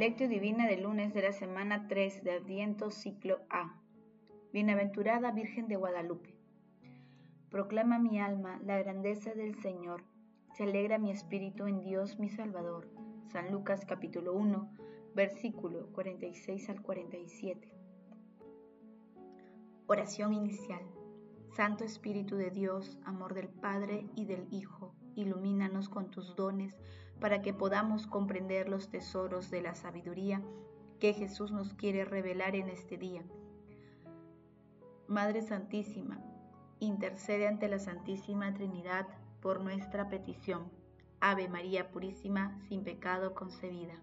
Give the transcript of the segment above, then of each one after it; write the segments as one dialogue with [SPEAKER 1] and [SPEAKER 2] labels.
[SPEAKER 1] Lectio Divina del lunes de la semana 3 de Adviento ciclo A. Bienaventurada Virgen de Guadalupe. Proclama mi alma la grandeza del Señor. Se alegra mi espíritu en Dios mi Salvador. San Lucas capítulo 1, versículo 46 al 47. Oración inicial. Santo Espíritu de Dios, amor del Padre y del Hijo, ilumínanos con tus dones para que podamos comprender los tesoros de la sabiduría que Jesús nos quiere revelar en este día. Madre Santísima, intercede ante la Santísima Trinidad por nuestra petición. Ave María Purísima, sin pecado concebida.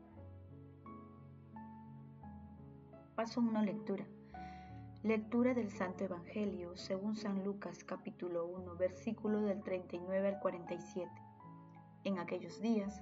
[SPEAKER 1] Paso 1 lectura. Lectura del Santo Evangelio según San Lucas capítulo 1 versículo del 39 al 47. En aquellos días,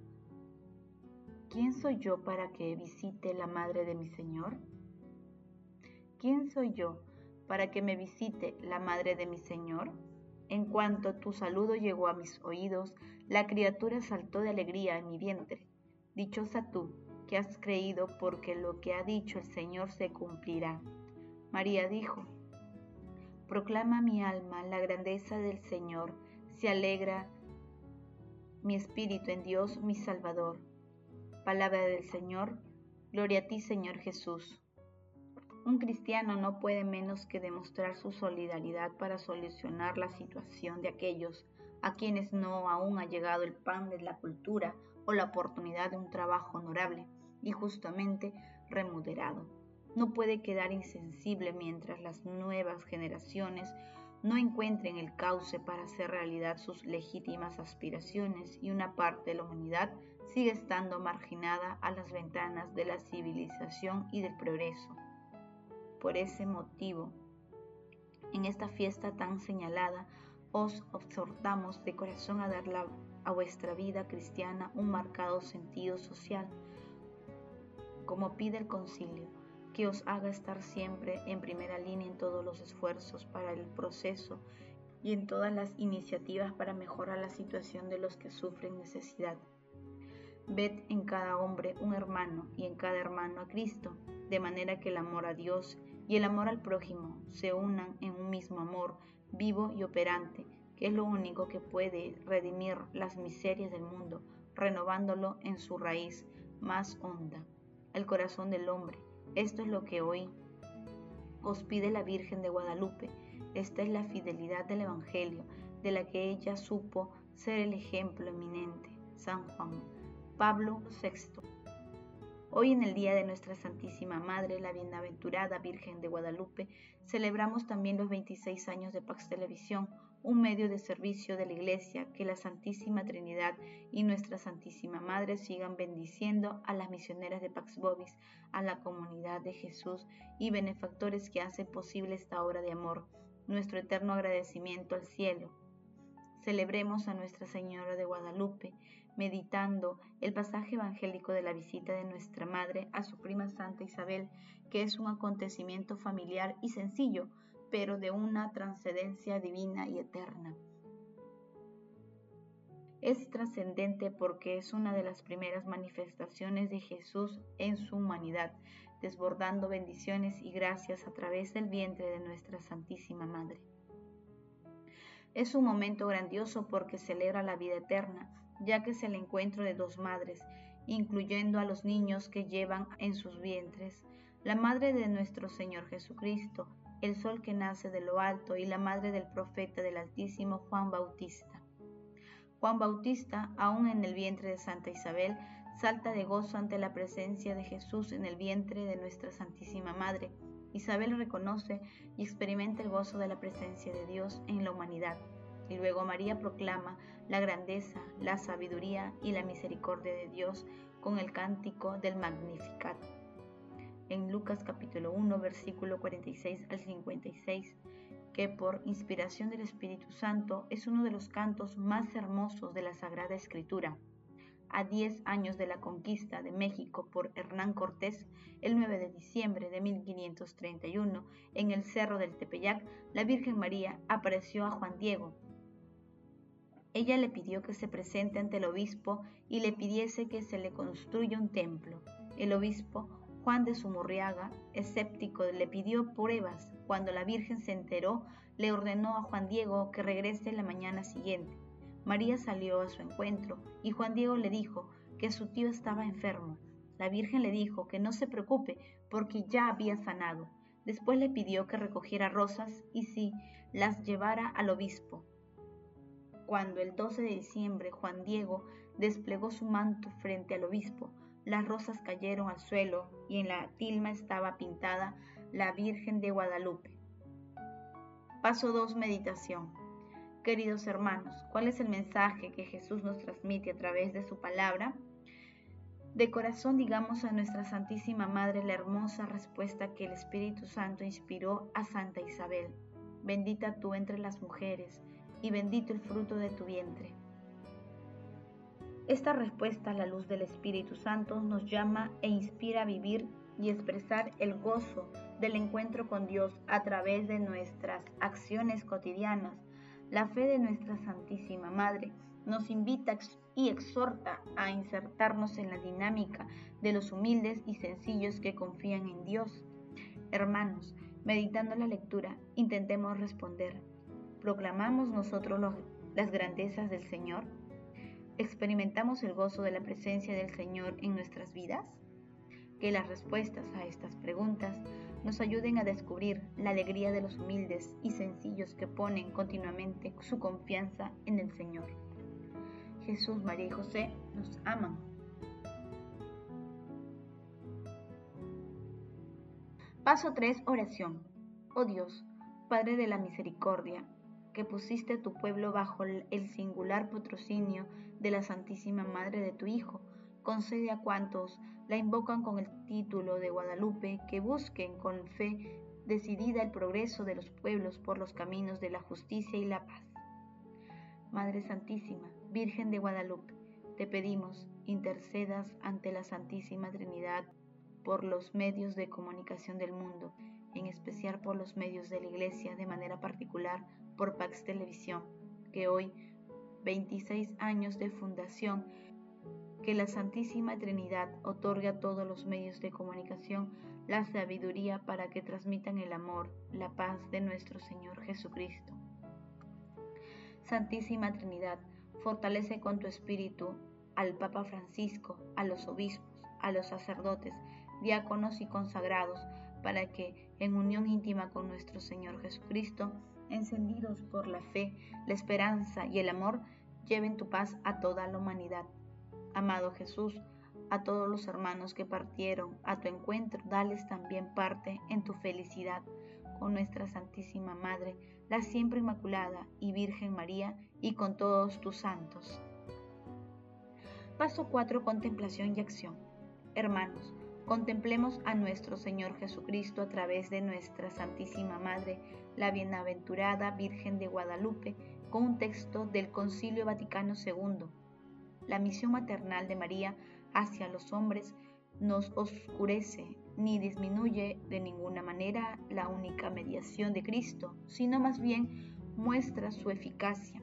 [SPEAKER 1] ¿Quién soy yo para que visite la madre de mi Señor? ¿Quién soy yo para que me visite la madre de mi Señor? En cuanto tu saludo llegó a mis oídos, la criatura saltó de alegría en mi vientre. Dichosa tú, que has creído porque lo que ha dicho el Señor se cumplirá. María dijo, Proclama mi alma la grandeza del Señor, se alegra mi espíritu en Dios mi Salvador Palabra del Señor. Gloria a ti, Señor Jesús. Un cristiano no puede menos que demostrar su solidaridad para solucionar la situación de aquellos a quienes no aún ha llegado el pan de la cultura o la oportunidad de un trabajo honorable y justamente remunerado. No puede quedar insensible mientras las nuevas generaciones no encuentren el cauce para hacer realidad sus legítimas aspiraciones y una parte de la humanidad sigue estando marginada a las ventanas de la civilización y del progreso. Por ese motivo, en esta fiesta tan señalada, os exhortamos de corazón a dar a vuestra vida cristiana un marcado sentido social, como pide el concilio, que os haga estar siempre en primera línea en todos los esfuerzos para el proceso y en todas las iniciativas para mejorar la situación de los que sufren necesidad. Ved en cada hombre un hermano y en cada hermano a Cristo, de manera que el amor a Dios y el amor al prójimo se unan en un mismo amor vivo y operante, que es lo único que puede redimir las miserias del mundo, renovándolo en su raíz más honda, el corazón del hombre. Esto es lo que hoy os pide la Virgen de Guadalupe. Esta es la fidelidad del Evangelio, de la que ella supo ser el ejemplo eminente. San Juan Pablo VI. Hoy en el Día de Nuestra Santísima Madre, la Bienaventurada Virgen de Guadalupe, celebramos también los 26 años de Pax Televisión, un medio de servicio de la Iglesia, que la Santísima Trinidad y Nuestra Santísima Madre sigan bendiciendo a las misioneras de Pax Bobis, a la comunidad de Jesús y benefactores que hacen posible esta obra de amor. Nuestro eterno agradecimiento al cielo. Celebremos a Nuestra Señora de Guadalupe, meditando el pasaje evangélico de la visita de nuestra madre a su prima Santa Isabel, que es un acontecimiento familiar y sencillo, pero de una trascendencia divina y eterna. Es trascendente porque es una de las primeras manifestaciones de Jesús en su humanidad, desbordando bendiciones y gracias a través del vientre de nuestra Santísima Madre. Es un momento grandioso porque celebra la vida eterna, ya que es el encuentro de dos madres, incluyendo a los niños que llevan en sus vientres, la madre de nuestro Señor Jesucristo, el sol que nace de lo alto y la madre del profeta del Altísimo Juan Bautista. Juan Bautista, aún en el vientre de Santa Isabel, salta de gozo ante la presencia de Jesús en el vientre de nuestra Santísima Madre. Isabel reconoce y experimenta el gozo de la presencia de Dios en la humanidad y luego María proclama la grandeza, la sabiduría y la misericordia de Dios con el cántico del Magnificat. en Lucas capítulo 1, versículo 46 al 56, que por inspiración del Espíritu Santo es uno de los cantos más hermosos de la Sagrada Escritura. A 10 años de la conquista de México por Hernán Cortés, el 9 de diciembre de 1531, en el Cerro del Tepeyac, la Virgen María apareció a Juan Diego. Ella le pidió que se presente ante el obispo y le pidiese que se le construya un templo. El obispo Juan de Sumurriaga, escéptico, le pidió pruebas. Cuando la Virgen se enteró, le ordenó a Juan Diego que regrese la mañana siguiente. María salió a su encuentro y Juan Diego le dijo que su tío estaba enfermo. La Virgen le dijo que no se preocupe porque ya había sanado. Después le pidió que recogiera rosas y si las llevara al obispo. Cuando el 12 de diciembre Juan Diego desplegó su manto frente al obispo, las rosas cayeron al suelo y en la tilma estaba pintada la Virgen de Guadalupe. Paso 2. Meditación. Queridos hermanos, ¿cuál es el mensaje que Jesús nos transmite a través de su palabra? De corazón digamos a nuestra Santísima Madre la hermosa respuesta que el Espíritu Santo inspiró a Santa Isabel. Bendita tú entre las mujeres, y bendito el fruto de tu vientre. Esta respuesta a la luz del Espíritu Santo nos llama e inspira a vivir y expresar el gozo del encuentro con Dios a través de nuestras acciones cotidianas. La fe de nuestra Santísima Madre nos invita y exhorta a insertarnos en la dinámica de los humildes y sencillos que confían en Dios. Hermanos, meditando la lectura, intentemos responder. ¿Proclamamos nosotros las grandezas del Señor? ¿Experimentamos el gozo de la presencia del Señor en nuestras vidas? Que las respuestas a estas preguntas nos ayuden a descubrir la alegría de los humildes y sencillos que ponen continuamente su confianza en el Señor. Jesús, María y José nos aman. Paso 3. Oración. Oh Dios, Padre de la Misericordia, que pusiste tu pueblo bajo el singular patrocinio de la Santísima Madre de tu Hijo, concede a cuantos la invocan con el título de Guadalupe que busquen con fe decidida el progreso de los pueblos por los caminos de la justicia y la paz. Madre Santísima, Virgen de Guadalupe, te pedimos intercedas ante la Santísima Trinidad por los medios de comunicación del mundo, en especial por los medios de la Iglesia, de manera particular por Pax Televisión, que hoy, 26 años de fundación, que la Santísima Trinidad otorgue a todos los medios de comunicación la sabiduría para que transmitan el amor, la paz de nuestro Señor Jesucristo. Santísima Trinidad, fortalece con tu espíritu al Papa Francisco, a los obispos, a los sacerdotes, diáconos y consagrados, para que, en unión íntima con nuestro Señor Jesucristo, encendidos por la fe, la esperanza y el amor, lleven tu paz a toda la humanidad. Amado Jesús, a todos los hermanos que partieron a tu encuentro, dales también parte en tu felicidad con nuestra Santísima Madre, la siempre Inmaculada y Virgen María, y con todos tus santos. Paso 4. Contemplación y acción. Hermanos, Contemplemos a nuestro Señor Jesucristo a través de nuestra Santísima Madre, la Bienaventurada Virgen de Guadalupe, con un texto del Concilio Vaticano II. La misión maternal de María hacia los hombres nos oscurece ni disminuye de ninguna manera la única mediación de Cristo, sino más bien muestra su eficacia,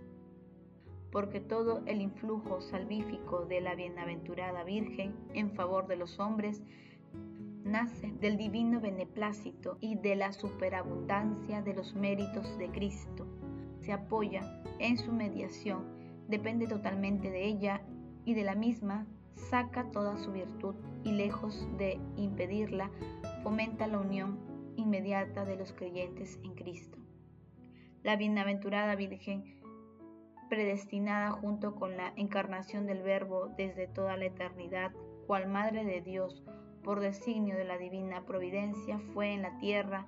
[SPEAKER 1] porque todo el influjo salvífico de la bienaventurada Virgen en favor de los hombres nace del divino beneplácito y de la superabundancia de los méritos de Cristo. Se apoya en su mediación, depende totalmente de ella y de la misma saca toda su virtud y lejos de impedirla, fomenta la unión inmediata de los creyentes en Cristo. La bienaventurada Virgen, predestinada junto con la encarnación del Verbo desde toda la eternidad, cual Madre de Dios, por designio de la divina providencia, fue en la tierra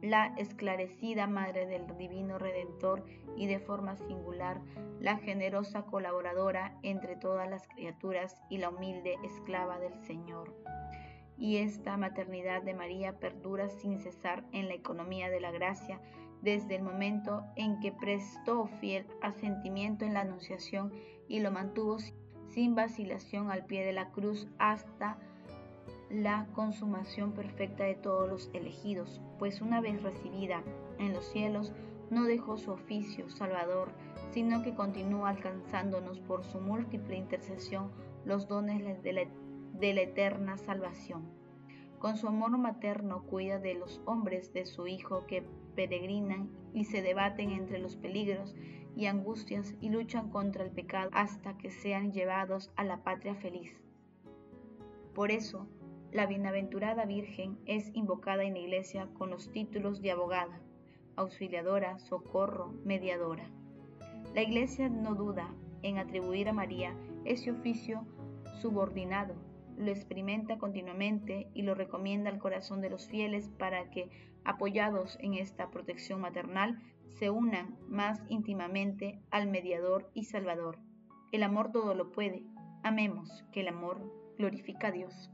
[SPEAKER 1] la esclarecida madre del divino Redentor y de forma singular la generosa colaboradora entre todas las criaturas y la humilde esclava del Señor. y esta maternidad de María perdura sin cesar en la economía de la gracia desde el momento en que prestó fiel asentimiento en la Anunciación y lo mantuvo sin vacilación al pie de la cruz hasta la consumación perfecta de todos los elegidos, pues una vez recibida en los cielos, no dejó su oficio salvador, sino que continúa alcanzándonos por su múltiple intercesión los dones de la, de la eterna salvación. Con su amor materno cuida de los hombres de su Hijo que peregrinan y se debaten entre los peligros y angustias y luchan contra el pecado hasta que sean llevados a la patria feliz. Por eso, la bienaventurada Virgen es invocada en la Iglesia con los títulos de abogada, auxiliadora, socorro, mediadora. La Iglesia no duda en atribuir a María ese oficio subordinado, lo experimenta continuamente y lo recomienda al corazón de los fieles para que, apoyados en esta protección maternal, se unan más íntimamente al mediador y salvador. El amor todo lo puede. Amemos que el amor glorifica a Dios.